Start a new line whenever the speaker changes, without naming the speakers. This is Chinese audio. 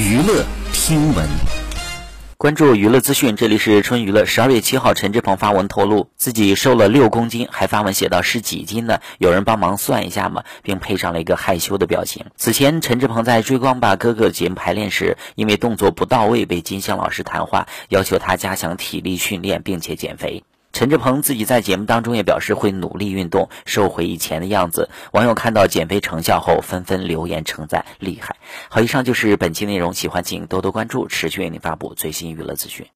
娱乐听闻，
关注娱乐资讯，这里是春娱乐。十二月七号，陈志朋发文透露自己瘦了六公斤，还发文写到是几斤呢？有人帮忙算一下吗？并配上了一个害羞的表情。此前，陈志朋在《追光吧哥哥》节目排练时，因为动作不到位被金星老师谈话，要求他加强体力训练，并且减肥。陈志朋自己在节目当中也表示会努力运动，瘦回以前的样子。网友看到减肥成效后，纷纷留言称赞厉害。好，以上就是本期内容，喜欢请多多关注，持续为您发布最新娱乐资讯。